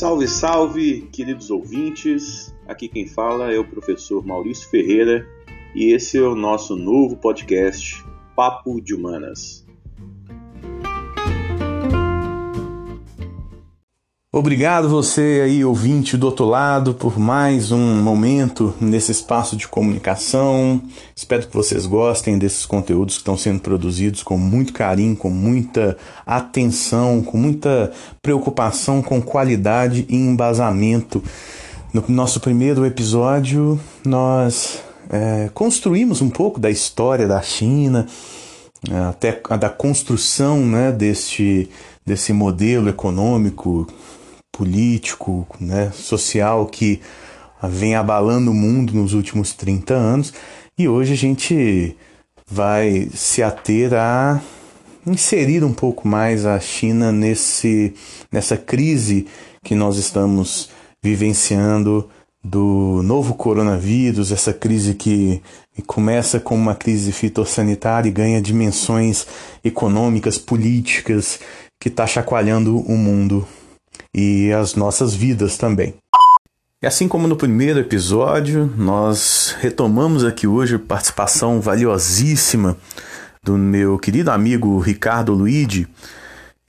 Salve, salve, queridos ouvintes. Aqui quem fala é o professor Maurício Ferreira e esse é o nosso novo podcast Papo de Humanas. Obrigado você aí, ouvinte do outro lado, por mais um momento nesse espaço de comunicação. Espero que vocês gostem desses conteúdos que estão sendo produzidos com muito carinho, com muita atenção, com muita preocupação com qualidade e embasamento. No nosso primeiro episódio, nós é, construímos um pouco da história da China, até da construção né, deste, desse modelo econômico político, né, social que vem abalando o mundo nos últimos 30 anos e hoje a gente vai se ater a inserir um pouco mais a China nesse, nessa crise que nós estamos vivenciando do novo coronavírus, essa crise que começa como uma crise fitossanitária e ganha dimensões econômicas, políticas, que está chacoalhando o mundo e as nossas vidas também. E assim como no primeiro episódio, nós retomamos aqui hoje a participação valiosíssima do meu querido amigo Ricardo Luigi.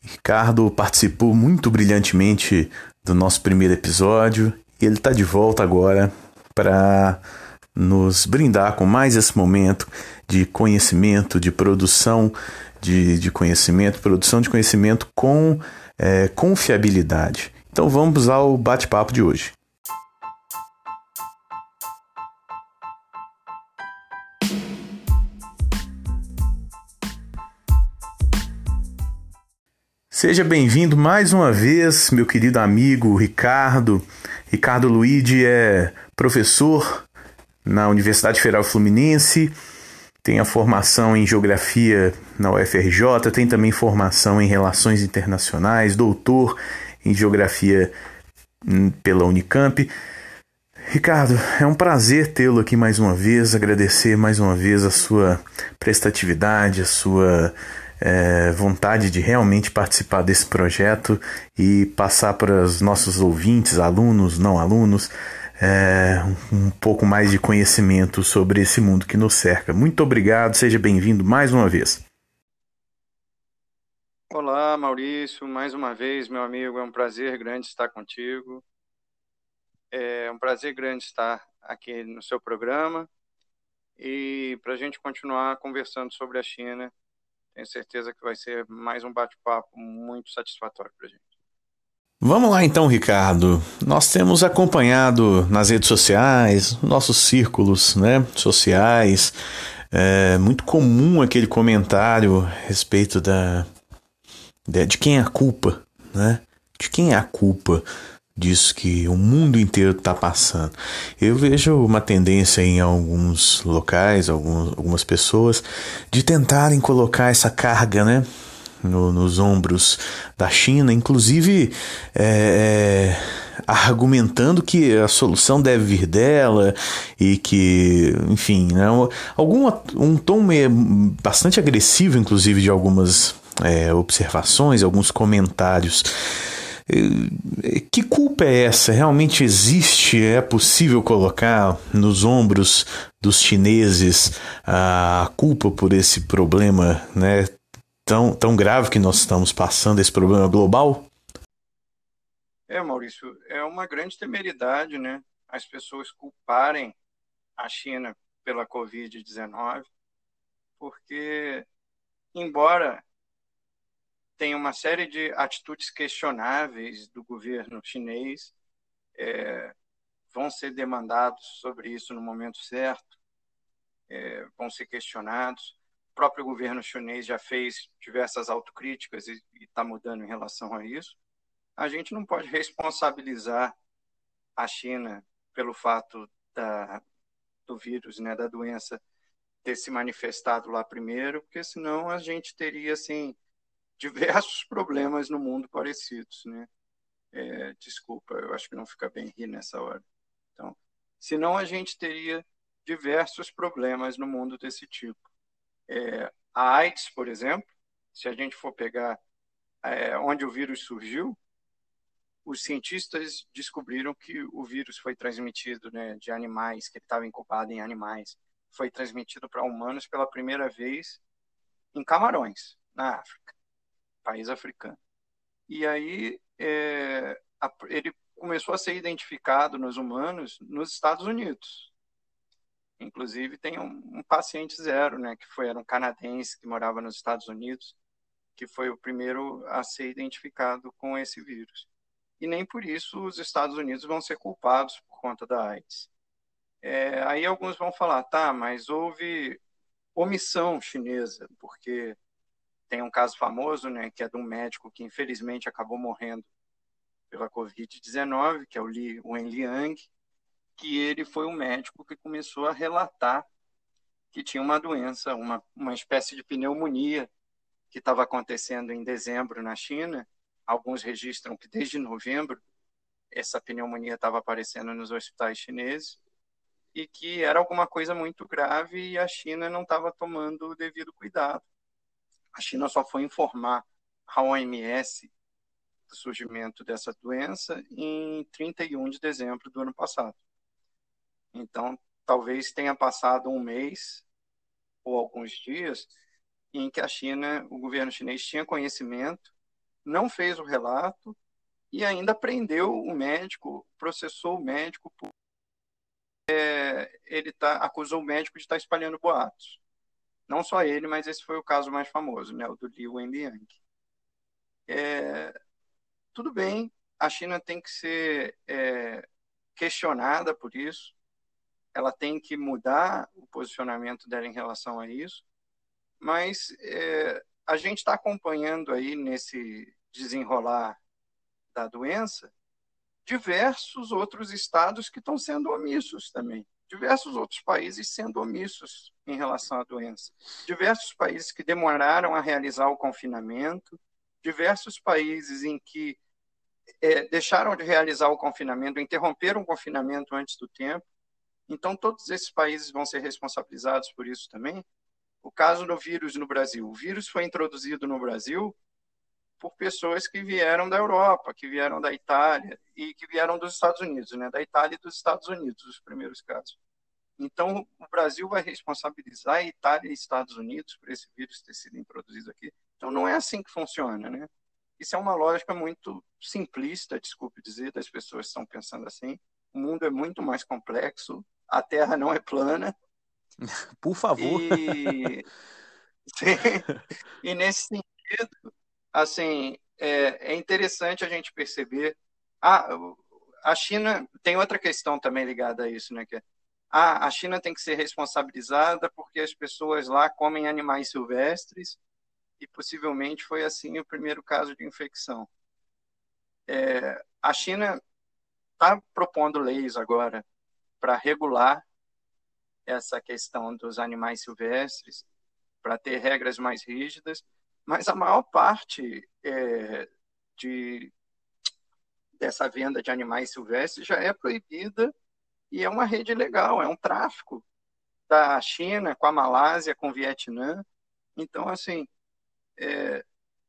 Ricardo participou muito brilhantemente do nosso primeiro episódio e ele está de volta agora para nos brindar com mais esse momento de conhecimento, de produção de, de conhecimento, produção de conhecimento com é, confiabilidade. Então vamos ao bate-papo de hoje. Seja bem-vindo mais uma vez, meu querido amigo Ricardo. Ricardo Luigi é professor na Universidade Federal Fluminense, tem a formação em Geografia na UFRJ, tem também formação em Relações Internacionais, doutor em Geografia hum, pela Unicamp. Ricardo, é um prazer tê-lo aqui mais uma vez, agradecer mais uma vez a sua prestatividade, a sua é, vontade de realmente participar desse projeto e passar para os nossos ouvintes, alunos, não alunos, é, um pouco mais de conhecimento sobre esse mundo que nos cerca. Muito obrigado, seja bem-vindo mais uma vez. Olá, Maurício, mais uma vez, meu amigo, é um prazer grande estar contigo. É um prazer grande estar aqui no seu programa e para a gente continuar conversando sobre a China, tenho certeza que vai ser mais um bate-papo muito satisfatório para a gente. Vamos lá então, Ricardo. Nós temos acompanhado nas redes sociais, nossos círculos né, sociais, é muito comum aquele comentário a respeito da, de, de quem é a culpa, né? De quem é a culpa disso que o mundo inteiro está passando. Eu vejo uma tendência em alguns locais, alguns, algumas pessoas, de tentarem colocar essa carga, né? No, nos ombros da China, inclusive é, é, argumentando que a solução deve vir dela e que, enfim, né, algum, um tom bastante agressivo, inclusive, de algumas é, observações, alguns comentários. Que culpa é essa? Realmente existe? É possível colocar nos ombros dos chineses a culpa por esse problema né, tão, tão grave que nós estamos passando, esse problema global? É, Maurício, é uma grande temeridade, né? As pessoas culparem a China pela Covid-19, porque, embora tenha uma série de atitudes questionáveis do governo chinês, é, vão ser demandados sobre isso no momento certo, é, vão ser questionados o próprio governo chinês já fez diversas autocríticas e está mudando em relação a isso. A gente não pode responsabilizar a China pelo fato da, do vírus, né, da doença, ter se manifestado lá primeiro, porque senão a gente teria assim diversos problemas no mundo parecidos, né? É, desculpa, eu acho que não fica bem rir nessa hora. Então, senão a gente teria diversos problemas no mundo desse tipo. É, a AIDS, por exemplo, se a gente for pegar é, onde o vírus surgiu, os cientistas descobriram que o vírus foi transmitido né, de animais, que ele estava incubado em animais, foi transmitido para humanos pela primeira vez em Camarões, na África, país africano. E aí é, a, ele começou a ser identificado nos humanos nos Estados Unidos. Inclusive tem um, um paciente zero, né, que foi era um canadense que morava nos Estados Unidos, que foi o primeiro a ser identificado com esse vírus. E nem por isso os Estados Unidos vão ser culpados por conta da AIDS. É, aí alguns vão falar, tá, mas houve omissão chinesa, porque tem um caso famoso, né, que é de um médico que infelizmente acabou morrendo pela Covid-19, que é o Li Wenliang, que ele foi o médico que começou a relatar que tinha uma doença, uma, uma espécie de pneumonia que estava acontecendo em dezembro na China. Alguns registram que desde novembro essa pneumonia estava aparecendo nos hospitais chineses e que era alguma coisa muito grave e a China não estava tomando o devido cuidado. A China só foi informar a OMS do surgimento dessa doença em 31 de dezembro do ano passado. Então, talvez tenha passado um mês ou alguns dias em que a China, o governo chinês tinha conhecimento, não fez o relato e ainda prendeu o médico, processou o médico por é, ele tá, acusou o médico de estar espalhando boatos. Não só ele, mas esse foi o caso mais famoso, né, o do Li Wenliang. É, tudo bem, a China tem que ser é, questionada por isso, ela tem que mudar o posicionamento dela em relação a isso, mas é, a gente está acompanhando aí nesse desenrolar da doença diversos outros estados que estão sendo omissos também, diversos outros países sendo omissos em relação à doença, diversos países que demoraram a realizar o confinamento, diversos países em que é, deixaram de realizar o confinamento, interromperam o confinamento antes do tempo. Então, todos esses países vão ser responsabilizados por isso também. O caso do vírus no Brasil. O vírus foi introduzido no Brasil por pessoas que vieram da Europa, que vieram da Itália e que vieram dos Estados Unidos, né? Da Itália e dos Estados Unidos, os primeiros casos. Então, o Brasil vai responsabilizar a Itália e Estados Unidos por esse vírus ter sido introduzido aqui. Então, não é assim que funciona, né? Isso é uma lógica muito simplista, desculpe dizer, das pessoas que estão pensando assim. O mundo é muito mais complexo, a Terra não é plana. Por favor. E, e nesse sentido, assim, é, é, interessante a gente perceber. Ah, a China tem outra questão também ligada a isso, né? Que é, ah, a China tem que ser responsabilizada porque as pessoas lá comem animais silvestres e possivelmente foi assim o primeiro caso de infecção. É, a China está propondo leis agora para regular essa questão dos animais silvestres, para ter regras mais rígidas, mas a maior parte é, de, dessa venda de animais silvestres já é proibida e é uma rede legal, é um tráfico da China com a Malásia, com o Vietnã. Então, assim, é,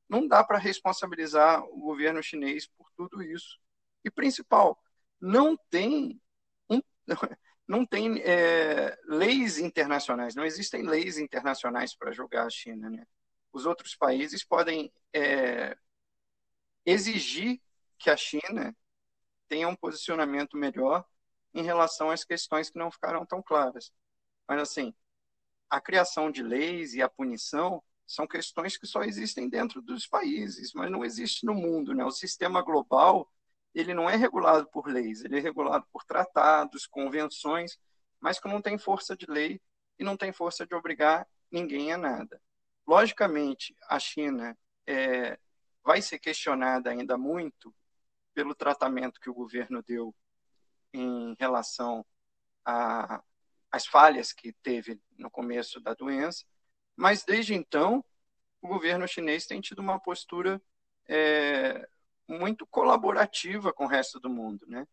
não dá para responsabilizar o governo chinês por tudo isso. E principal, não tem não tem é, leis internacionais, não existem leis internacionais para julgar a China. Né? Os outros países podem é, exigir que a China tenha um posicionamento melhor em relação às questões que não ficaram tão claras. Mas, assim, a criação de leis e a punição são questões que só existem dentro dos países, mas não existe no mundo. Né? O sistema global ele não é regulado por leis, ele é regulado por tratados, convenções, mas que não tem força de lei e não tem força de obrigar ninguém a nada. Logicamente, a China é, vai ser questionada ainda muito pelo tratamento que o governo deu em relação às falhas que teve no começo da doença, mas desde então, o governo chinês tem tido uma postura é, muito colaborativa com o resto do mundo, né?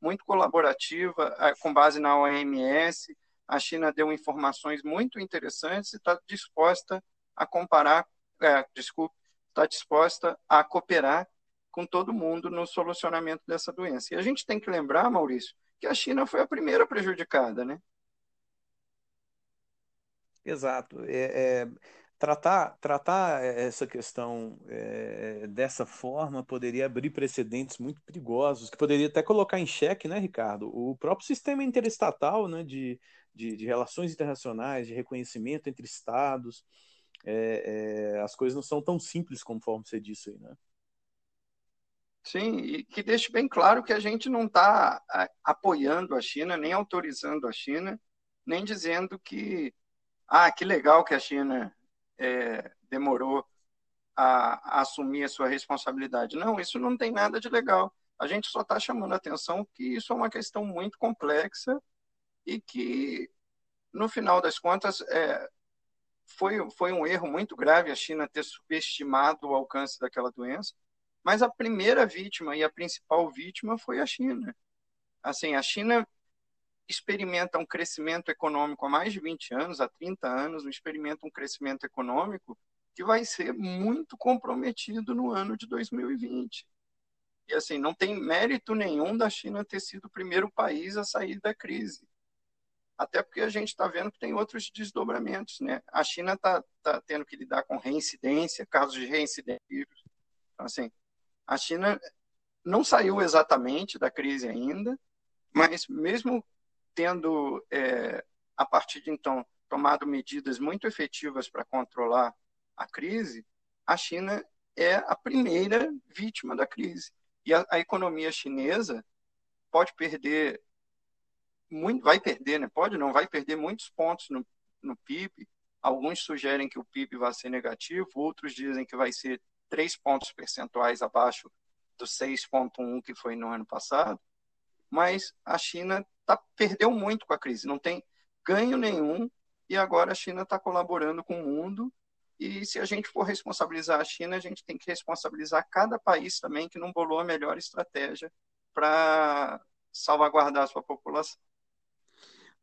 Muito colaborativa, com base na OMS. A China deu informações muito interessantes e está disposta a comparar, é, desculpe, está disposta a cooperar com todo mundo no solucionamento dessa doença. E a gente tem que lembrar, Maurício, que a China foi a primeira prejudicada, né? Exato. É, é, tratar, tratar essa questão é, dessa forma poderia abrir precedentes muito perigosos, que poderia até colocar em xeque, né, Ricardo, o próprio sistema interestatal né, de, de, de relações internacionais, de reconhecimento entre estados. É, é, as coisas não são tão simples conforme você disse aí, né? Sim, e que deixe bem claro que a gente não está apoiando a China, nem autorizando a China, nem dizendo que, ah, que legal que a China é, demorou a, a, assumir a sua responsabilidade. Não, isso não tem nada de legal. A gente só está chamando a atenção que isso é uma questão muito complexa e que, no final das contas, é, foi, foi um erro muito grave a China ter subestimado o alcance daquela doença mas a primeira vítima e a principal vítima foi a China. Assim, a China experimenta um crescimento econômico há mais de 20 anos, há 30 anos, experimenta um crescimento econômico que vai ser muito comprometido no ano de 2020. E assim, não tem mérito nenhum da China ter sido o primeiro país a sair da crise. Até porque a gente está vendo que tem outros desdobramentos. Né? A China está tá tendo que lidar com reincidência, casos de reincidência. Então, assim, a China não saiu exatamente da crise ainda, mas mesmo tendo, é, a partir de então, tomado medidas muito efetivas para controlar a crise, a China é a primeira vítima da crise. E a, a economia chinesa pode perder, muito, vai perder, né? pode não, vai perder muitos pontos no, no PIB. Alguns sugerem que o PIB vai ser negativo, outros dizem que vai ser três pontos percentuais abaixo do 6,1 que foi no ano passado, mas a China tá, perdeu muito com a crise, não tem ganho nenhum, e agora a China está colaborando com o mundo. E se a gente for responsabilizar a China, a gente tem que responsabilizar cada país também que não bolou a melhor estratégia para salvaguardar a sua população.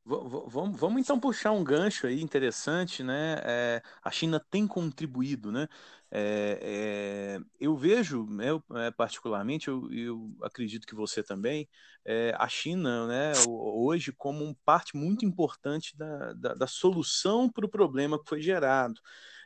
Vamos, vamos então puxar um gancho aí interessante, né? É, a China tem contribuído, né? É, é, eu vejo, eu, é, particularmente, eu, eu, acredito que você também, é, a China, né, hoje como parte muito importante da, da, da solução para o problema que foi gerado.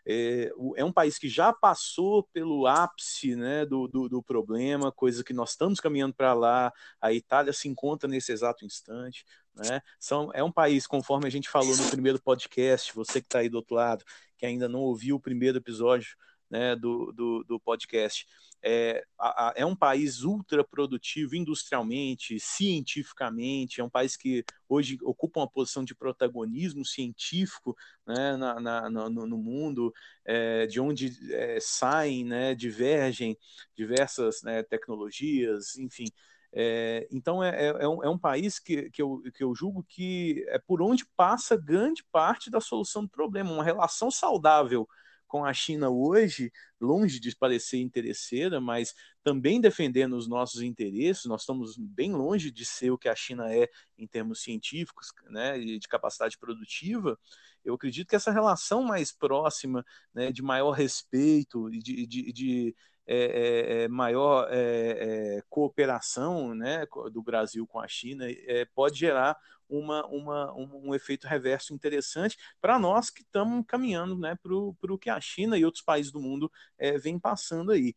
É, é, um país que já passou pelo ápice né, do, do, do problema, coisa que nós estamos caminhando para lá. A Itália se encontra nesse exato instante. Né? São, é um país, conforme a gente falou no primeiro podcast, você que está aí do outro lado, que ainda não ouviu o primeiro episódio né, do, do, do, podcast. É, a, é um país ultra produtivo industrialmente, cientificamente, é um país que hoje ocupa uma posição de protagonismo científico né, na, na, no, no, mundo, é, de onde é, saem, né, divergem diversas né, tecnologias, enfim. É, então é, é, é, um, é, um, país que, que, eu, que eu julgo que é por onde passa grande parte da solução do problema, uma relação saudável com a China hoje, longe de parecer interesseira, mas também defendendo os nossos interesses, nós estamos bem longe de ser o que a China é em termos científicos, né, e de capacidade produtiva. Eu acredito que essa relação mais próxima, né, de maior respeito e de, de, de é, é, maior é, cooperação né, do Brasil com a China pode gerar uma, uma, um, um efeito reverso interessante para nós que estamos caminhando né, para o que a China e outros países do mundo é, vêm passando aí.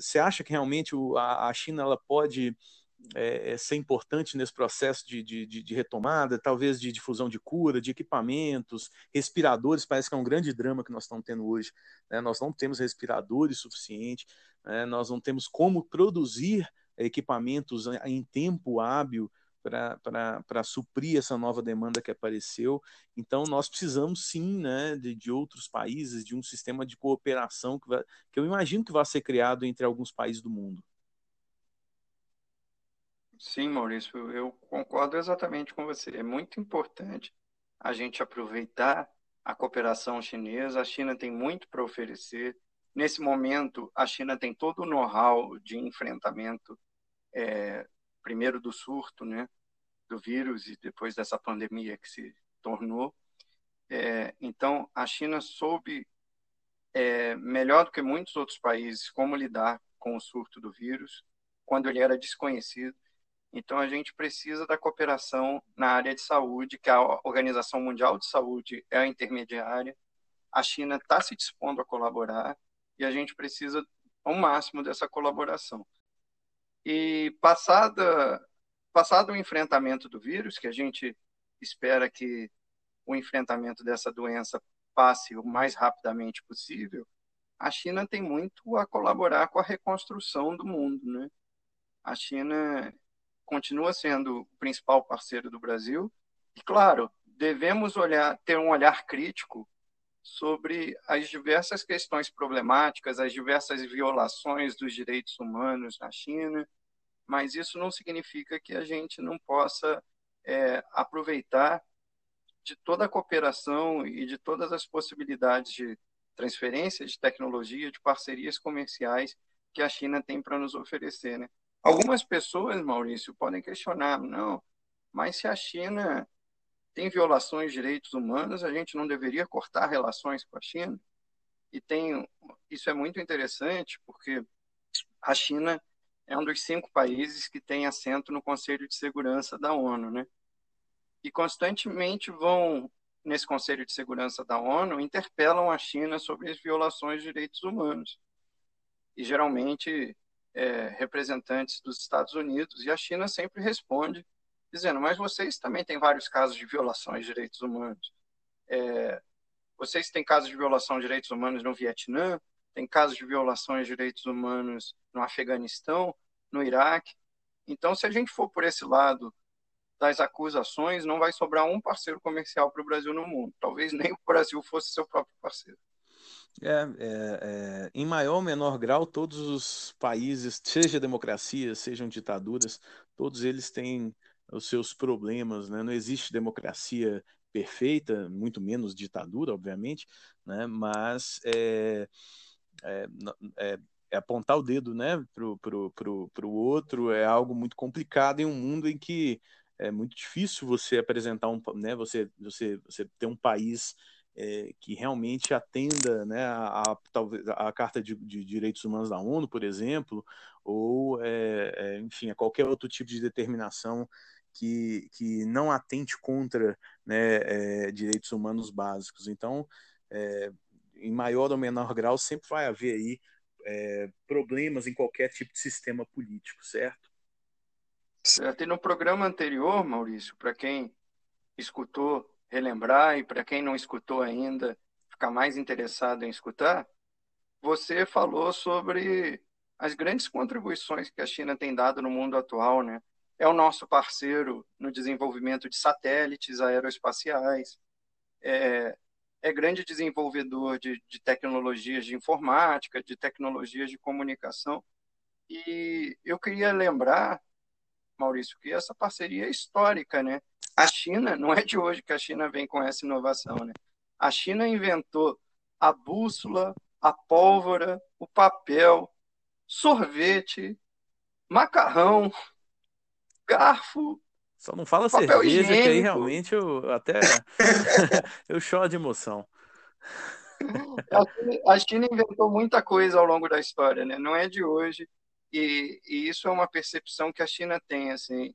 Você acha que realmente o, a, a China ela pode é, ser importante nesse processo de, de, de, retomada, talvez de difusão de cura, de equipamentos, respiradores, parece que é um grande drama que nós estamos tendo hoje. Né? Nós não temos respiradores suficientes, né? nós não temos como produzir equipamentos em tempo hábil para suprir essa nova demanda que apareceu. Então, nós precisamos sim né, de, de outros países, de um sistema de cooperação que, vai, que eu imagino que vai ser criado entre alguns países do mundo. Sim, Maurício, eu concordo exatamente com você. É muito importante a gente aproveitar a cooperação chinesa. A China tem muito para oferecer. Nesse momento, a China tem todo o know-how de enfrentamento, é, primeiro do surto, né, do vírus e depois dessa pandemia que se tornou. É, então, a China soube, é, melhor do que muitos outros países, como lidar com o surto do vírus, quando ele era desconhecido. Então, a gente precisa da cooperação na área de saúde, que a Organização Mundial de Saúde é a intermediária. A China está se dispondo a colaborar e a gente precisa ao máximo dessa colaboração. E passada, passado o enfrentamento do vírus, que a gente espera que o enfrentamento dessa doença passe o mais rapidamente possível, a China tem muito a colaborar com a reconstrução do mundo, né? A China continua sendo o principal parceiro do Brasil. E, claro, devemos olhar, ter um olhar crítico sobre as diversas questões problemáticas, as diversas violações dos direitos humanos na China, mas isso não significa que a gente não possa é, aproveitar de toda a cooperação e de todas as possibilidades de transferência de tecnologia, de parcerias comerciais que a China tem para nos oferecer. Né? Algumas pessoas, Maurício, podem questionar, não, mas se a China tem violações de direitos humanos, a gente não deveria cortar relações com a China? E tem, isso é muito interessante, porque a China é um dos cinco países que tem assento no Conselho de Segurança da ONU, né? E constantemente vão nesse Conselho de Segurança da ONU interpelam a China sobre as violações de direitos humanos. E geralmente é, representantes dos Estados Unidos, e a China sempre responde dizendo: mas vocês também têm vários casos de violações de direitos humanos. É, vocês têm casos de violação de direitos humanos no Vietnã, tem casos de violações de direitos humanos no Afeganistão, no Iraque. Então, se a gente for por esse lado das acusações, não vai sobrar um parceiro comercial para o Brasil no mundo. Talvez nem o Brasil fosse seu próprio parceiro. É, é, é, em maior ou menor grau, todos os países, seja democracias, sejam ditaduras, todos eles têm os seus problemas, né? Não existe democracia perfeita, muito menos ditadura, obviamente, né? Mas é, é, é, é apontar o dedo, né, pro, pro, pro, pro outro é algo muito complicado em um mundo em que é muito difícil você apresentar um, né, você, você, você ter um país é, que realmente atenda né, a, a, talvez, a Carta de, de, Direitos Humanos da ONU, por exemplo, ou, é, é, enfim, a qualquer outro tipo de determinação que, que não atente contra né, é, direitos humanos básicos. Então, é, em maior ou menor grau, sempre vai haver aí é, problemas em qualquer tipo de sistema político, certo? Certo. E no programa anterior, Maurício, para quem escutou relembrar e para quem não escutou ainda, ficar mais interessado em escutar, você falou sobre as grandes contribuições que a China tem dado no mundo atual, né? É o nosso parceiro no desenvolvimento de satélites aeroespaciais, é, é grande desenvolvedor de, de tecnologias de informática, de tecnologias de comunicação. E eu queria lembrar, Maurício, que essa parceria é histórica, né? A China, não é de hoje que a China vem com essa inovação, né? A China inventou a bússola, a pólvora, o papel, sorvete, macarrão, garfo. Só não fala cerveja, higiênico. que aí realmente eu até eu choro de emoção. A China, a China inventou muita coisa ao longo da história, né? Não é de hoje. E, e, isso é uma percepção que a China tem, assim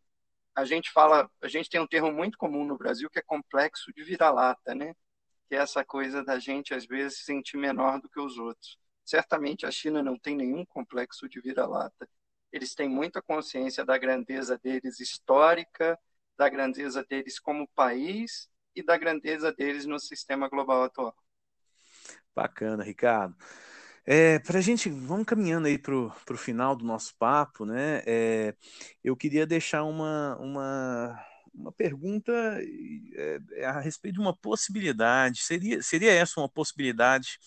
a gente fala, a gente tem um termo muito comum no Brasil que é complexo de vira-lata, né? Que é essa coisa da gente às vezes se sentir menor do que os outros. Certamente a China não tem nenhum complexo de vira-lata. Eles têm muita consciência da grandeza deles histórica, da grandeza deles como país e da grandeza deles no sistema global atual. Bacana, Ricardo. É, para a gente, vamos caminhando aí para o final do nosso papo, né? É, eu queria deixar uma, uma, uma pergunta é, a respeito de uma possibilidade. Seria, seria essa uma possibilidade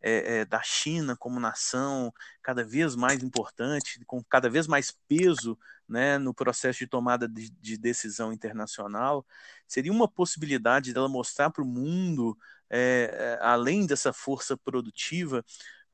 é, é, da China como nação cada vez mais importante, com cada vez mais peso né, no processo de tomada de, de decisão internacional? Seria uma possibilidade dela mostrar para o mundo, é, além dessa força produtiva,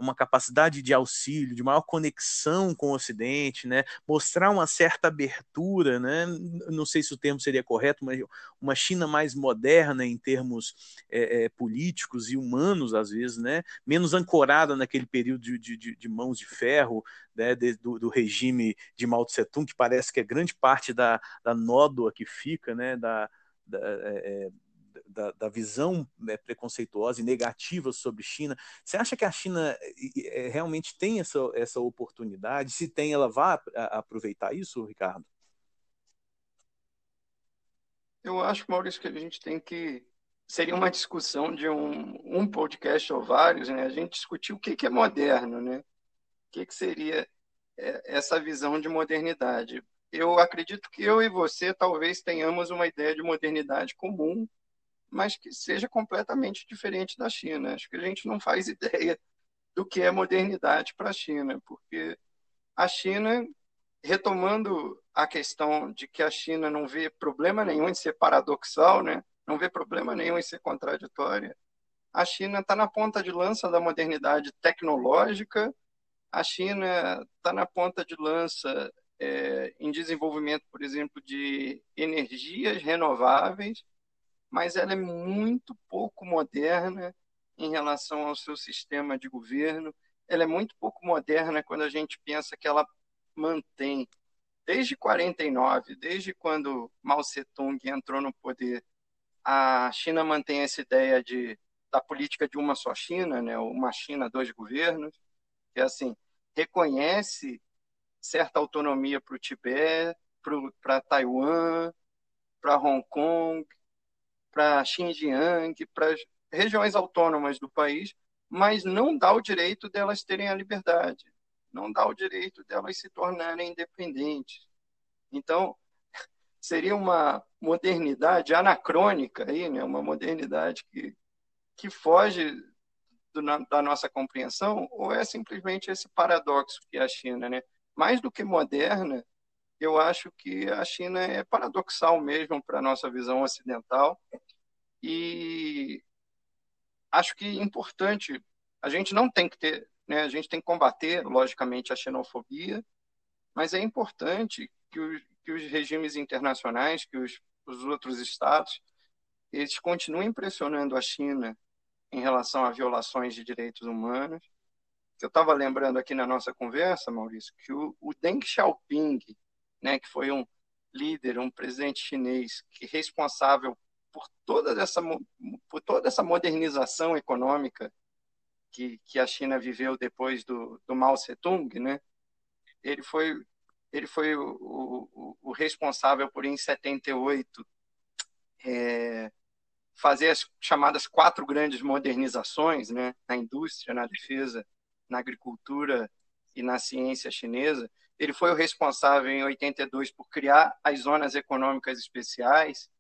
uma capacidade de auxílio, de maior conexão com o Ocidente, né? mostrar uma certa abertura, né? não sei se o termo seria correto, mas uma China mais moderna em termos é, é, políticos e humanos, às vezes, né? menos ancorada naquele período de, de, de mãos de ferro né? De, do, do, regime de Mao Tse Tung, que parece que é grande parte da, da nódoa que fica, né? da, da é, da, da visão né, preconceituosa e negativa sobre China. Você acha que a China é, realmente tem essa, essa oportunidade? Se tem, ela vai aproveitar isso, Ricardo? Eu acho, Maurício, que a gente tem que. Seria uma discussão de um, um podcast ou vários, né? A gente discutir o que, que é moderno, né? O que, que seria é, essa visão de modernidade. Eu acredito que eu e você talvez tenhamos uma ideia de modernidade comum mas que seja completamente diferente da China. Acho que a gente não faz ideia do que é modernidade para a China, porque a China, retomando a questão de que a China não vê problema nenhum em ser paradoxal, né? não vê problema nenhum em ser contraditória, a China está na ponta de lança da modernidade tecnológica, a China está na ponta de lança é, em desenvolvimento, por exemplo, de energias renováveis, mas ela é muito pouco moderna em relação ao seu sistema de governo. Ela é muito pouco moderna quando a gente pensa que ela mantém, desde 49, desde quando Mao Tse-tung entrou no poder, a China mantém essa ideia de da política de uma só China, né, uma China, dois governos, que é assim, reconhece certa autonomia para o Tibete, para Taiwan, para Hong Kong, para Xinjiang, para regiões autônomas do país, mas não dá o direito delas terem a liberdade, não dá o direito delas se tornarem independentes. Então, seria uma modernidade anacrônica aí, né? Uma modernidade que que foge do, da nossa compreensão, ou é simplesmente esse paradoxo que é a China, né? Mais do que moderna, eu acho que a China é paradoxal mesmo para a nossa visão ocidental e acho que é importante, a gente não tem que ter, né, a gente tem que combater, logicamente, a xenofobia, mas é importante que, o, que os regimes internacionais, que os, os outros estados, eles continuem pressionando a China em relação a violações de direitos humanos. Eu estava lembrando aqui na nossa conversa, Maurício, que o, o Deng Xiaoping, né, que foi um líder, um presidente chinês que responsável por toda essa por toda essa modernização econômica que, que a China viveu depois do, do Mao Tung, né? Ele foi ele foi o, o, o responsável por em 78 é, fazer as chamadas quatro grandes modernizações, né? Na indústria, na defesa, na agricultura e na ciência chinesa. Ele foi o responsável em 82 por criar as zonas econômicas especiais,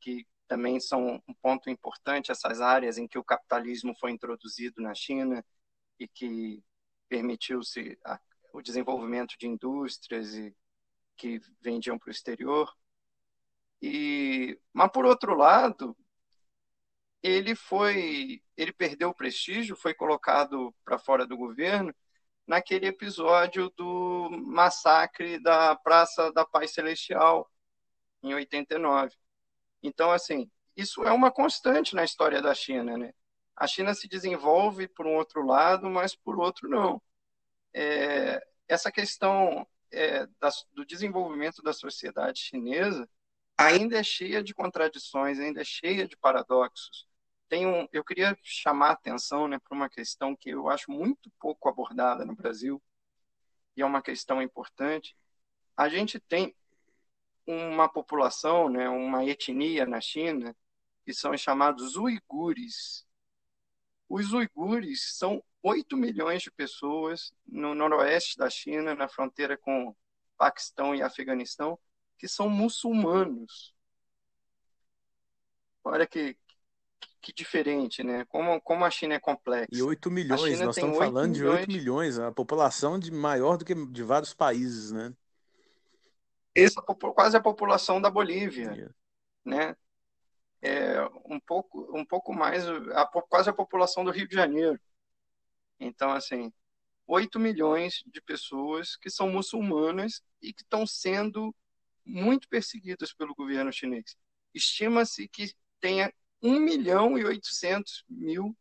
que também são um ponto importante essas áreas em que o capitalismo foi introduzido na China e que permitiu-se o desenvolvimento de indústrias e que vendiam para o exterior. E, mas por outro lado, ele foi, ele perdeu o prestígio, foi colocado para fora do governo naquele episódio do massacre da Praça da Paz Celestial, em 89. Então, assim, isso é uma constante na história da China, né? A China se desenvolve por um outro lado, mas por outro não. É, essa questão é, da, do desenvolvimento da sociedade chinesa ainda é cheia de contradições, ainda é cheia de paradoxos tem um, eu queria chamar a atenção né, para uma questão que eu acho muito pouco abordada no Brasil, e é uma questão importante. A gente tem uma população, né, uma etnia na China, que são os chamados uigures. Os uigures são 8 milhões de pessoas no noroeste da China, na fronteira com Paquistão e Afeganistão, que são muçulmanos. Olha que, que diferente, né? Como, como a China é complexa. E 8 milhões, nós estamos falando milhões... de 8 milhões, a população de maior do que de vários países, né? Essa quase a população da Bolívia, yeah. né? É um pouco, um pouco mais, a, quase a população do Rio de Janeiro. Então, assim, 8 milhões de pessoas que são muçulmanas e que estão sendo muito perseguidas pelo governo chinês. Estima-se que tenha 1 milhão e 800 mil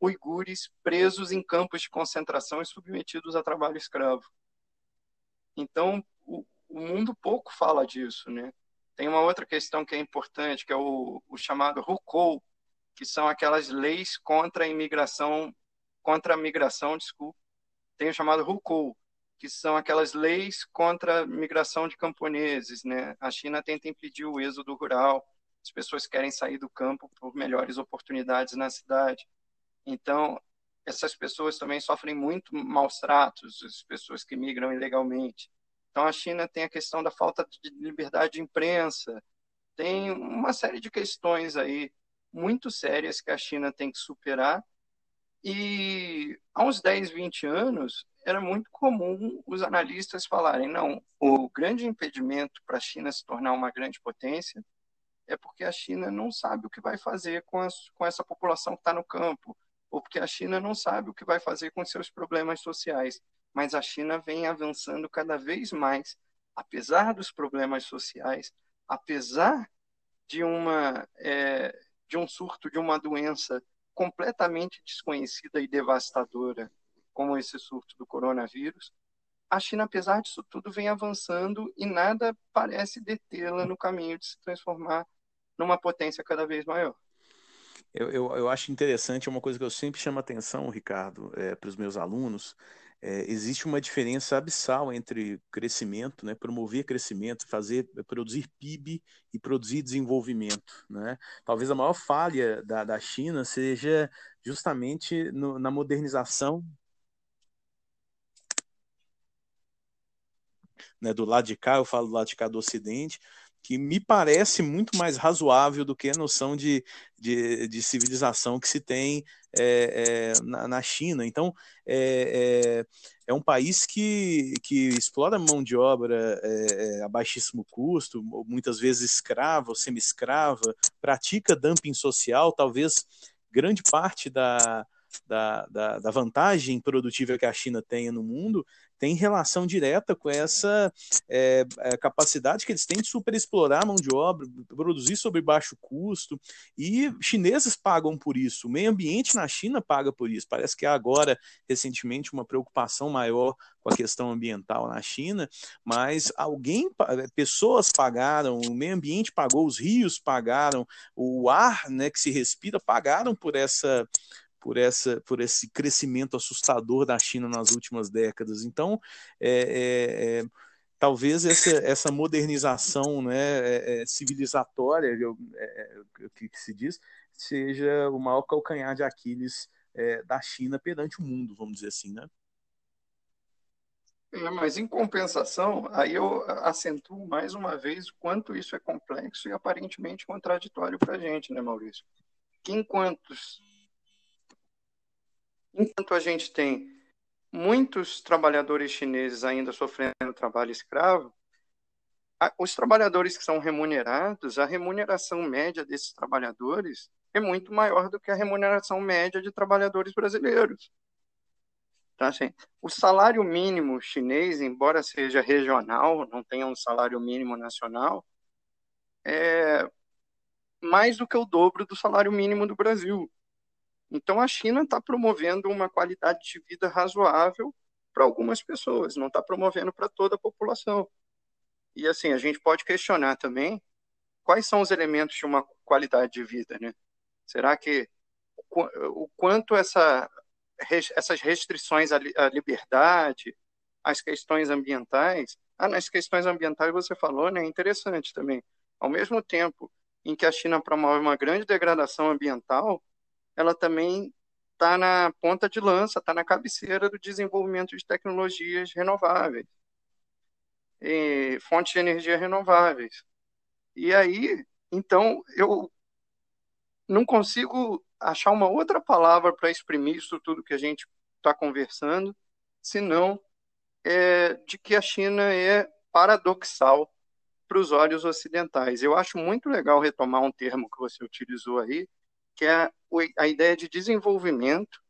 uigures presos em campos de concentração e submetidos a trabalho escravo. Então, o, o mundo pouco fala disso, né? Tem uma outra questão que é importante, que é o, o chamado RUCOL, que são aquelas leis contra a imigração, contra a migração, desculpa. Tem o chamado RUCOL, que são aquelas leis contra a migração de camponeses, né? A China tenta impedir o êxodo rural, as pessoas querem sair do campo por melhores oportunidades na cidade. Então, essas pessoas também sofrem muito maus tratos, as pessoas que migram ilegalmente. Então, a China tem a questão da falta de liberdade de imprensa, tem uma série de questões aí muito sérias que a China tem que superar. E há uns 10, 20 anos, era muito comum os analistas falarem: não, o grande impedimento para a China se tornar uma grande potência é porque a China não sabe o que vai fazer com, as, com essa população que está no campo, ou porque a China não sabe o que vai fazer com seus problemas sociais. Mas a China vem avançando cada vez mais, apesar dos problemas sociais, apesar de uma é, de um surto de uma doença completamente desconhecida e devastadora, como esse surto do coronavírus, a China, apesar disso tudo, vem avançando e nada parece detê-la no caminho de se transformar numa potência cada vez maior. Eu, eu, eu acho interessante, é uma coisa que eu sempre chamo atenção, Ricardo, é, para os meus alunos, é, existe uma diferença abissal entre crescimento, né, promover crescimento, fazer eh, produzir PIB e produzir desenvolvimento. Né? Talvez a maior falha da, da China seja justamente no, na modernização né, do lado de cá, eu falo do lado de cá do Ocidente, que me parece muito mais razoável do que a noção de, de, de civilização que se tem é, é, na, na, China. Então, é, é, é, um país que, que explora mão de obra é, é, a baixíssimo custo, muitas vezes escrava ou semi-escrava, pratica dumping social, talvez grande parte da, da, da, da, vantagem produtiva que a China tenha no mundo tem relação direta com essa é, é, capacidade que eles têm de superexplorar a mão de obra, produzir sob baixo custo, e chineses pagam por isso, o meio ambiente na China paga por isso. Parece que há agora, recentemente, uma preocupação maior com a questão ambiental na China, mas alguém, pessoas pagaram, o meio ambiente pagou, os rios pagaram, o ar né, que se respira pagaram por essa por, essa, por esse crescimento assustador da China nas últimas décadas. Então, é, é, é, talvez essa, essa modernização né, é, é, civilizatória, é, que, se diz, seja o maior calcanhar de Aquiles da China perante o mundo, vamos dizer assim, né? É, mas em compensação, aí eu acentuo mais uma vez o quanto isso é complexo e aparentemente contraditório para a gente, né, Maurício? Que enquanto Enquanto a gente tem muitos trabalhadores chineses ainda sofrendo trabalho escravo, os trabalhadores que são remunerados, a remuneração média desses trabalhadores é muito maior do que a remuneração média de trabalhadores brasileiros. Então, assim, o salário mínimo chinês, embora seja regional, não tenha um salário mínimo nacional, é mais do que o dobro do salário mínimo do Brasil. Então, a China está promovendo uma qualidade de vida razoável para algumas pessoas, não está promovendo para toda a população. E assim, a gente pode questionar também quais são os elementos de uma qualidade de vida, né? Será que o quanto essa, essas restrições à liberdade, as questões ambientais, ah, nas questões ambientais você falou, né? Interessante também. Ao mesmo tempo em que a China promove uma grande degradação ambiental, ela também está na ponta de lança, está na cabeceira do desenvolvimento de tecnologias renováveis, fontes de energia renováveis. E aí, então, eu não consigo achar uma outra palavra para exprimir isso tudo que a gente está conversando, senão é, de que a China é paradoxal para os olhos ocidentais. Eu acho muito legal retomar um termo que você utilizou aí, que é a ideia de desenvolvimento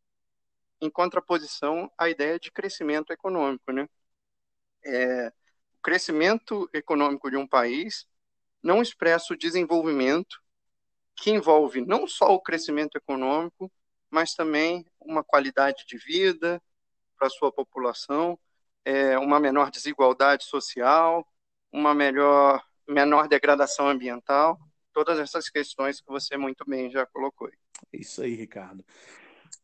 em contraposição à ideia de crescimento econômico, né? É, o crescimento econômico de um país não expressa o desenvolvimento que envolve não só o crescimento econômico, mas também uma qualidade de vida para a sua população, é, uma menor desigualdade social, uma melhor, menor degradação ambiental, todas essas questões que você muito bem já colocou. É isso aí, Ricardo.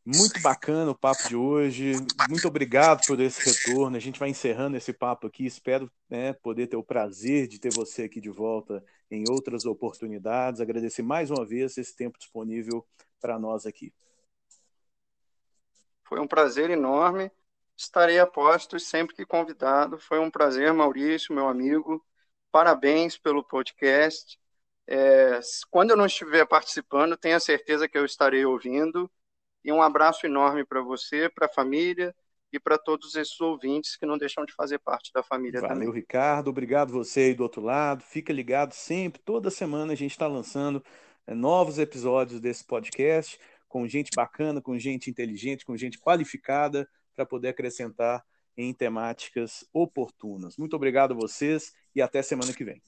Muito bacana o papo de hoje. Muito obrigado por esse retorno. A gente vai encerrando esse papo aqui. Espero né, poder ter o prazer de ter você aqui de volta em outras oportunidades. Agradecer mais uma vez esse tempo disponível para nós aqui. Foi um prazer enorme. Estarei a postos sempre que convidado. Foi um prazer, Maurício, meu amigo. Parabéns pelo podcast. É, quando eu não estiver participando, tenha certeza que eu estarei ouvindo. E um abraço enorme para você, para a família e para todos esses ouvintes que não deixam de fazer parte da família Valeu, também. Valeu, Ricardo. Obrigado você aí do outro lado. Fica ligado sempre. Toda semana a gente está lançando é, novos episódios desse podcast com gente bacana, com gente inteligente, com gente qualificada para poder acrescentar em temáticas oportunas. Muito obrigado a vocês e até semana que vem.